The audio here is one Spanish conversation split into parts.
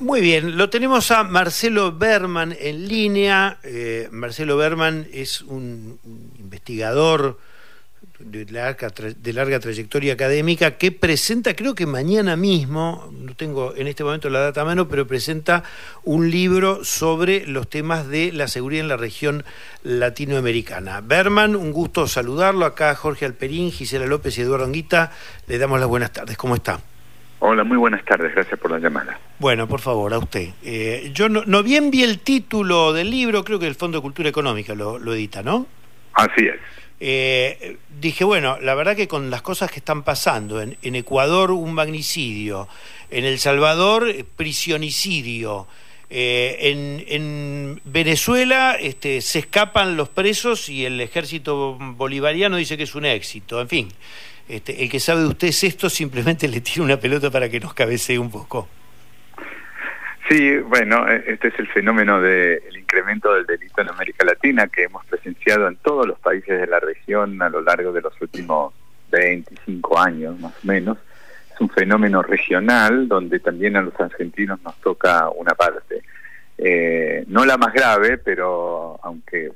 Muy bien, lo tenemos a Marcelo Berman en línea. Eh, Marcelo Berman es un, investigador de larga, de larga, trayectoria académica que presenta, creo que mañana mismo, no tengo en este momento la data a mano, pero presenta un libro sobre los temas de la seguridad en la región latinoamericana. Berman, un gusto saludarlo. Acá Jorge Alperín, Gisela López y Eduardo Anguita. Le damos las buenas tardes. ¿Cómo está? Hola, muy buenas tardes, gracias por la llamada. Bueno, por favor, a usted. Eh, yo no, bien vi el título del libro, creo que el Fondo de Cultura Económica lo, edita, ¿no? Así es. Eh, dije, bueno, la verdad que con las cosas que están pasando, en, Ecuador un magnicidio, en El Salvador prisionicidio, eh, en, Venezuela este, se escapan los presos y el ejército bolivariano dice que es un éxito, en fin. Este, el que sabe de ustedes esto simplemente le tira una pelota para que nos cabecee un poco. Sí, bueno, e, este es el fenómeno del incremento del delito en América Latina que hemos presenciado en todos los países de la región a lo largo de los últimos 25 años más o menos. Un fenómeno regional donde también a los argentinos nos toca una parte. Eh, no la más grave, pero aunque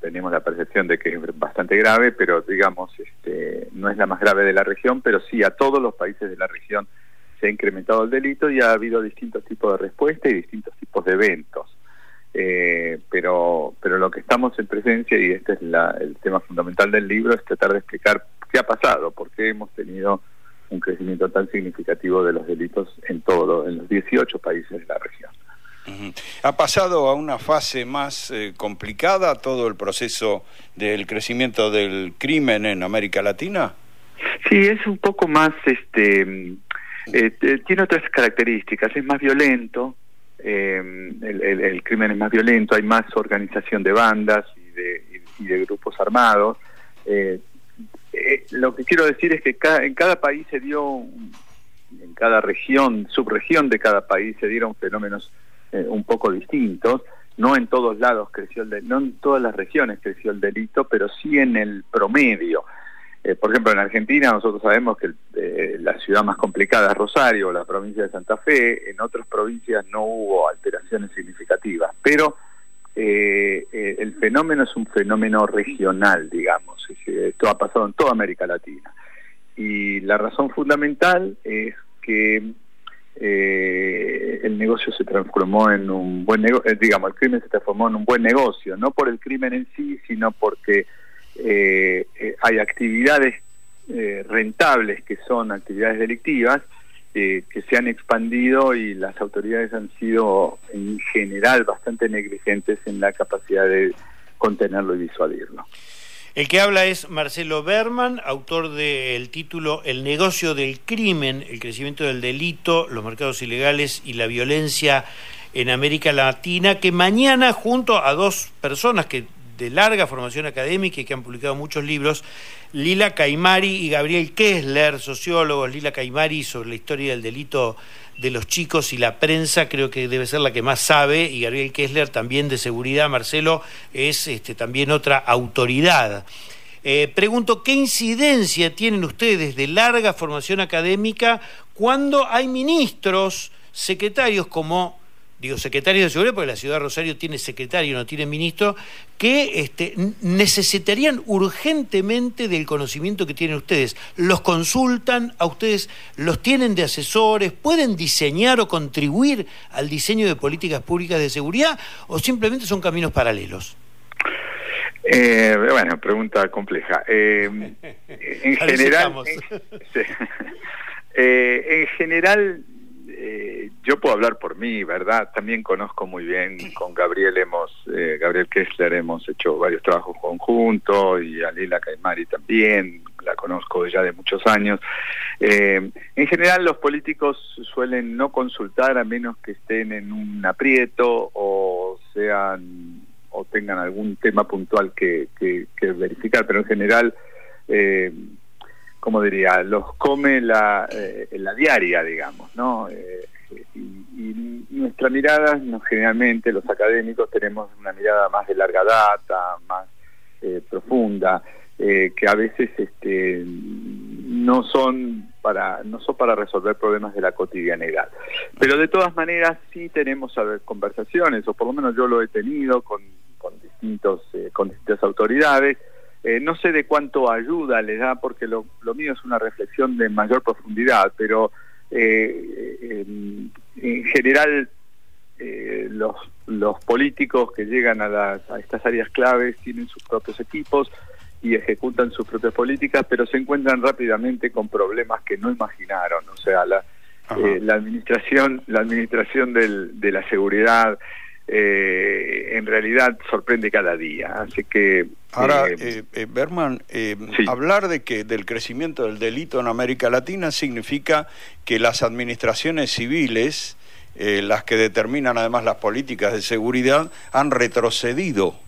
tenemos la percepción de que es bastante grave, pero digamos, este, no es la más grave de la región, pero sí a todos los países de la región se ha incrementado el delito y ha habido distintos tipos de respuesta y distintos tipos de eventos. Eh, pero, pero lo que estamos en presencia, y este es el tema fundamental del libro, es tratar de explicar qué ha pasado, por qué hemos tenido un crecimiento tan significativo de los delitos en todo, en los 18 países de la región. ¿Ha pasado a una fase más eh, complicada todo el proceso del crecimiento del crimen en América Latina? Sí, es un poco más, este, eh, tiene otras características, es más violento, eh, el, crimen es más violento, hay más organización de bandas y de, grupos armados. Lo que quiero decir es que en cada país se dio, en cada región, subregión de cada país se dieron fenómenos eh, un poco distintos. No en todos lados creció el no en todas las regiones creció el delito, pero sí en el promedio. Eh, por ejemplo, en Argentina nosotros sabemos que eh, la ciudad más complicada es Rosario, la provincia de Santa Fe. En otras provincias no hubo alteraciones significativas, pero el fenómeno es un fenómeno regional, digamos. Esto ha pasado en toda América Latina. Y la razón fundamental es que eh, el negocio se transformó en un buen negocio, eh, digamos, el crimen se transformó en un buen negocio, no por el crimen en sí, sino porque eh, eh, hay actividades rentables que son actividades delictivas que se han expandido y las autoridades han sido en general bastante negligentes en la capacidad de contenerlo y disuadirlo. El que habla es Marcelo Berman, autor del título El negocio del crimen, el crecimiento del delito, los mercados ilegales y la violencia en América Latina, que mañana junto a dos personas que de larga formación académica y que han publicado muchos libros, Lila Caimari y Gabriel Kessler, sociólogos, Lila Caimari sobre la historia del delito de los chicos y la prensa creo que debe ser la que más sabe y Gabriel Kessler también de seguridad, Marcelo es este, también otra autoridad. Eh, pregunto, ¿qué incidencia tienen ustedes de larga formación académica cuando hay ministros, secretarios como digo, secretarios de seguridad, porque la ciudad de Rosario tiene secretario, no tiene ministro, que este, necesitarían urgentemente del conocimiento que tienen ustedes. ¿Los consultan a ustedes? ¿Los tienen de asesores? ¿Pueden diseñar o contribuir al diseño de políticas públicas de seguridad o simplemente son caminos paralelos? Eh, bueno, pregunta compleja. Eh, en general, eh, en general eh, yo puedo hablar por mí, ¿verdad? También conozco muy bien, con Gabriel hemos, eh, Gabriel Kessler hemos hecho varios trabajos conjuntos y a Lila Caimari también, la conozco ya de muchos años. Eh, en general los políticos suelen no consultar a menos que estén en un aprieto o sean o tengan algún tema puntual que, que, que verificar, pero en general eh, como diría, los come la, eh, la diaria, digamos, ¿no? Eh, y, nuestra mirada, no, generalmente los académicos tenemos una mirada más de larga data, más eh, profunda, que a veces este, no son para no son para resolver problemas de la cotidianidad. Pero de todas maneras sí tenemos conversaciones, o por lo menos yo lo he tenido con, con distintos eh, con distintas autoridades. Eh, no sé de cuánto ayuda les da, porque lo, lo mío es una reflexión de mayor profundidad, pero eh, en, general los, los políticos que llegan a, las, a estas áreas claves tienen sus propios equipos, y ejecutan sus propias políticas, pero se encuentran rápidamente con problemas que no imaginaron. O sea, la, eh, la administración, la administración del, de la seguridad eh, en realidad sorprende cada día. Así que ahora, eh, Berman, hablar de que del crecimiento del delito en América Latina significa que las administraciones civiles, las que determinan además las políticas de seguridad, han retrocedido.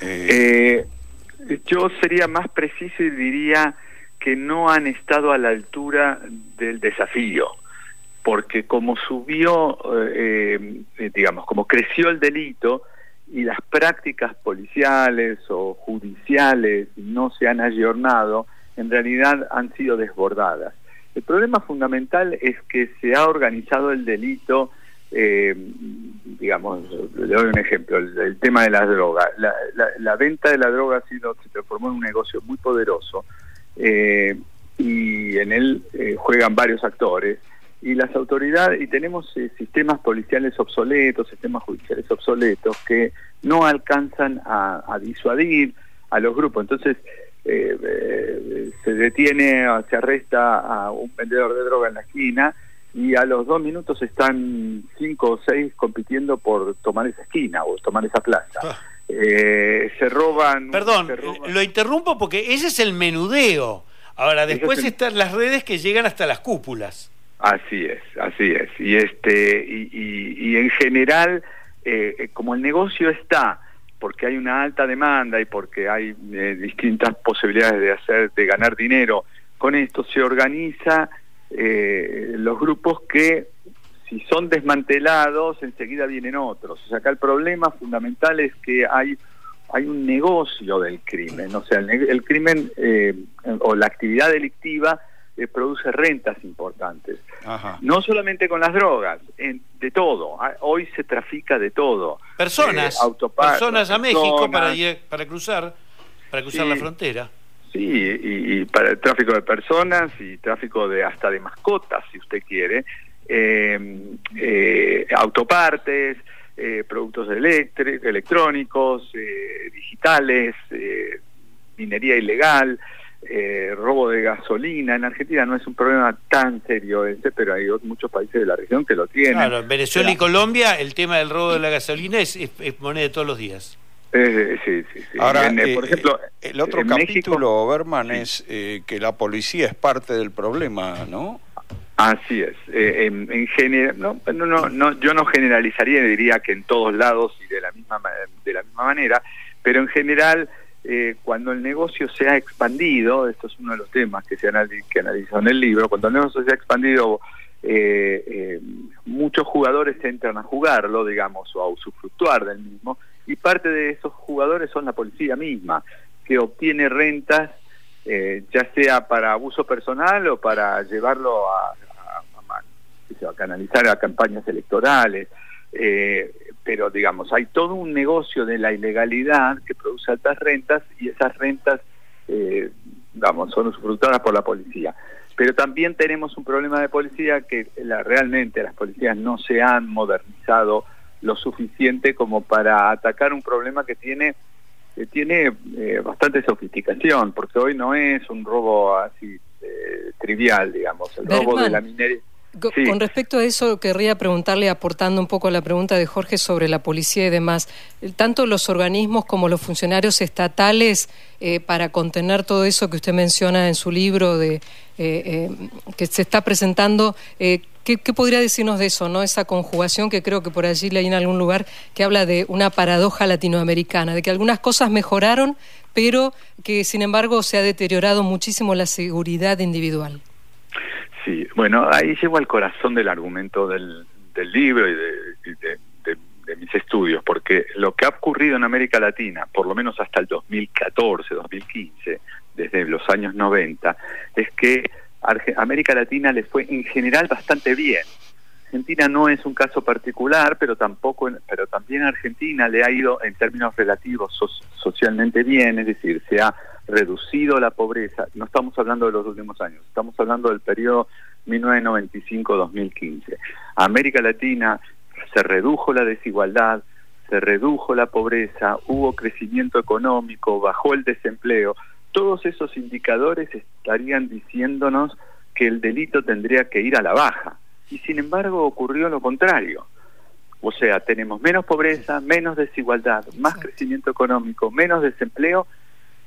Eh, yo sería más preciso y diría que no han estado a la altura del desafío, porque como subió, eh, eh, digamos, como creció el delito y las prácticas policiales o judiciales no se han ayornado, en realidad han sido desbordadas. El problema fundamental es que se ha organizado el delito eh, digamos, le doy un ejemplo, el, tema de las drogas. La, venta de la droga ha sido, se transformó en un negocio muy poderoso eh, y en él eh, juegan varios actores y las autoridades, y tenemos eh, sistemas policiales obsoletos, sistemas judiciales obsoletos que no alcanzan a, a disuadir a los grupos. Entonces, se detiene, se arresta a un vendedor de droga en la esquina y a los dos minutos están cinco o seis compitiendo por tomar esa esquina o tomar esa plaza. Ah. Eh, se roban... Perdón, lo interrumpo porque ese es el menudeo. Ahora, después están las redes que llegan hasta las cúpulas. Así es, así es. Y, este, y, y, en general, eh, eh, como el negocio está porque hay una alta demanda y porque hay distintas posibilidades de hacer de ganar dinero con esto se organiza eh, los grupos que si son desmantelados enseguida vienen otros. O sea, acá el problema fundamental es que hay hay un negocio del crimen, o sea, el, crimen eh, o la actividad delictiva eh, produce rentas importantes. No solamente con las drogas, de todo. Ah, hoy se trafica de todo. Personas, personas a México para, para cruzar, para cruzar la frontera. Sí, y, para el tráfico de personas y tráfico de hasta de mascotas, si usted quiere, eh, eh, autopartes, eh, productos electrónicos, digitales, minería ilegal, robo de gasolina. En Argentina no es un problema tan serio ese, pero hay muchos países de la región que lo tienen. Claro, en Venezuela y Colombia el tema del robo de la gasolina es moneda de todos los días. Eh, sí, sí, sí. Ahora, eh, por ejemplo, el otro capítulo, Berman, es eh, que la policía es parte del problema, ¿no? Así es. en, general, no, no, no, yo no generalizaría, diría que en todos lados y de la misma de la misma manera, pero en general, cuando el negocio se ha expandido, esto es uno de los temas que se analiza, en el libro, cuando el negocio se ha expandido muchos jugadores entran a jugarlo, digamos, o a usufructuar del mismo, y parte de esos jugadores son la policía misma, que obtiene rentas, eh, ya sea para abuso personal o para llevarlo a, a, canalizar a campañas electorales. Eh, pero digamos, hay todo un negocio de la ilegalidad que produce altas rentas y esas rentas, eh, vamos, son usufructuadas por la policía. Pero también tenemos un problema de policía que la, realmente las policías no se han modernizado lo suficiente como para atacar un problema que tiene que tiene eh, bastante sofisticación, porque hoy no es un robo así eh, trivial, digamos, el robo de la minería. Con respecto a eso, querría preguntarle, aportando un poco a la pregunta de Jorge sobre la policía y demás, tanto los organismos como los funcionarios estatales eh, para contener todo eso que usted menciona en su libro de que se está presentando, ¿Qué, podría decirnos de eso, no? Esa conjugación que creo que por allí leí en algún lugar que habla de una paradoja latinoamericana, de que algunas cosas mejoraron, pero que sin embargo se ha deteriorado muchísimo la seguridad individual. Sí, bueno, ahí llego al corazón del argumento del, libro y, de, mis estudios, porque lo que ha ocurrido en América Latina, por lo menos hasta el 2014, 2015, desde los años 90, es que América Latina le fue en general bastante bien. Argentina no es un caso particular, pero tampoco, pero también Argentina le ha ido en términos relativos socialmente bien, es decir, se ha reducido la pobreza. No estamos hablando de los últimos años, estamos hablando del periodo 1995-2015. América Latina se redujo la desigualdad, se redujo la pobreza, hubo crecimiento económico, bajó el desempleo. Todos esos indicadores estarían diciéndonos que el delito tendría que ir a la baja. Y sin embargo ocurrió lo contrario. O sea, tenemos menos pobreza, menos desigualdad, más crecimiento económico, menos desempleo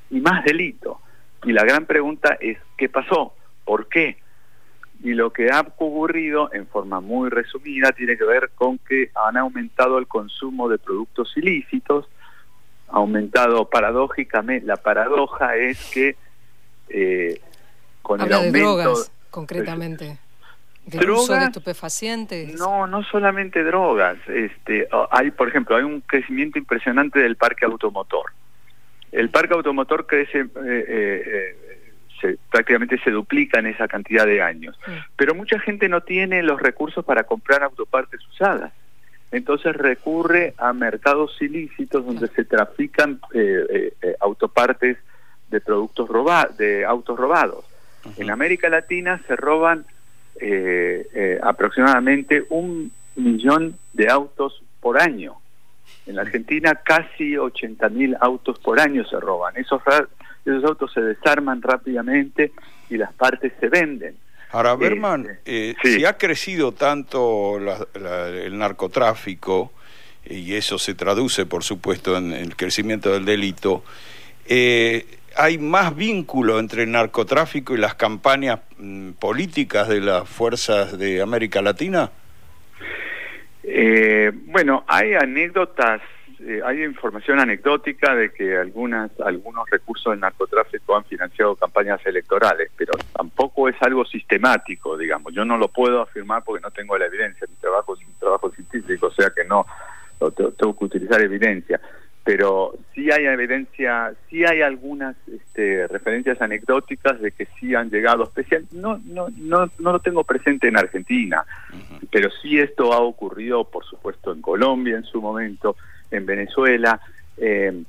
y más delito. Y la gran pregunta es, ¿qué pasó? ¿Por qué? Y lo que ha ocurrido, en forma muy resumida, tiene que ver con que han aumentado el consumo de productos ilícitos, ha aumentado paradójicamente, la paradoja es que eh, con el aumento... De drogas, concretamente. ¿De uso de estupefacientes? No, no solamente drogas. Este, hay, por ejemplo, hay un crecimiento impresionante del parque automotor. El parque automotor crece, eh, eh, se, prácticamente se duplica en esa cantidad de años. Pero mucha gente no tiene los recursos para comprar autopartes usadas. Entonces recurre a mercados ilícitos donde se trafican eh, autopartes de productos robados, de autos robados. En América Latina se roban aproximadamente un millón de autos por año. En la Argentina casi 80.000 autos por año se roban. Esos, esos autos se desarman rápidamente y las partes se venden. Ahora, Berman, eh, eh, si ha crecido tanto el narcotráfico, y eso se traduce, por supuesto, en el crecimiento del delito, eh, ¿hay más vínculo entre el narcotráfico y las campañas mm, políticas de las fuerzas de América Latina? Eh, bueno, hay anécdotas, eh, hay información anecdótica de que algunas, algunos recursos del narcotráfico han financiado campañas electorales, pero tampoco es algo sistemático, digamos. Yo no lo puedo afirmar porque no tengo la evidencia. Mi trabajo es un trabajo científico, o sea que no tengo que utilizar evidencia pero sí hay evidencia, sí hay algunas este, referencias anecdóticas de que sí han llegado especial, no, no, no, no lo tengo presente en Argentina, pero sí esto ha ocurrido, por supuesto, en Colombia en su momento, en Venezuela, eh,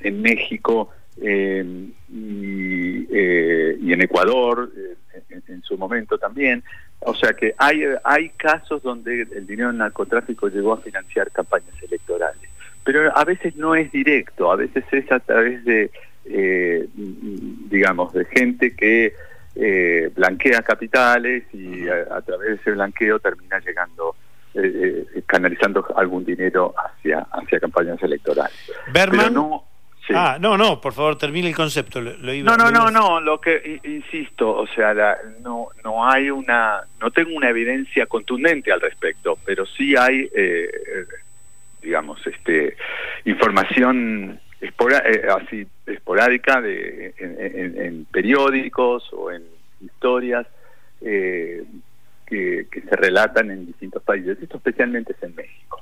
en México eh, eh, y, en Ecuador en, en, su momento también. O sea que hay, hay casos donde el dinero del narcotráfico llegó a financiar campañas electorales pero a veces no es directo, a veces es a través de, eh, digamos, de gente que eh, blanquea capitales y a, través de ese blanqueo termina llegando, eh, canalizando algún dinero hacia, hacia campañas electorales. Berman. no, Ah, no, no, por favor, termine el concepto. Lo, no, no, no, no, lo que insisto, o sea, no, no hay una, no tengo una evidencia contundente al respecto, pero sí hay digamos, este, información eh, así esporádica de, en, periódicos o en historias eh, que, se relatan en distintos países, esto especialmente es en México.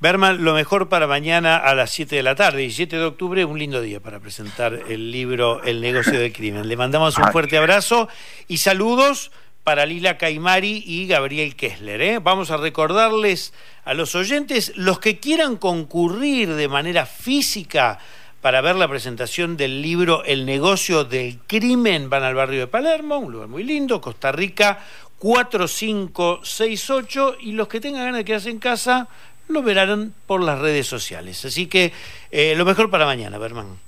Berman, lo mejor para mañana a las 7 de la tarde, 17 de octubre, un lindo día para presentar el libro El negocio del crimen. Le mandamos un fuerte abrazo y saludos para Lila Caimari y Gabriel Kessler. ¿eh? Vamos a recordarles a los oyentes, los que quieran concurrir de manera física para ver la presentación del libro El negocio del crimen, van al barrio de Palermo, un lugar muy lindo, Costa Rica 4568, y los que tengan ganas de quedarse en casa lo verán por las redes sociales. Así que eh, lo mejor para mañana, Berman.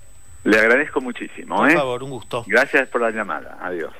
Le agradezco muchísimo. Por ¿eh? favor, un gusto. Gracias por la llamada. Adiós.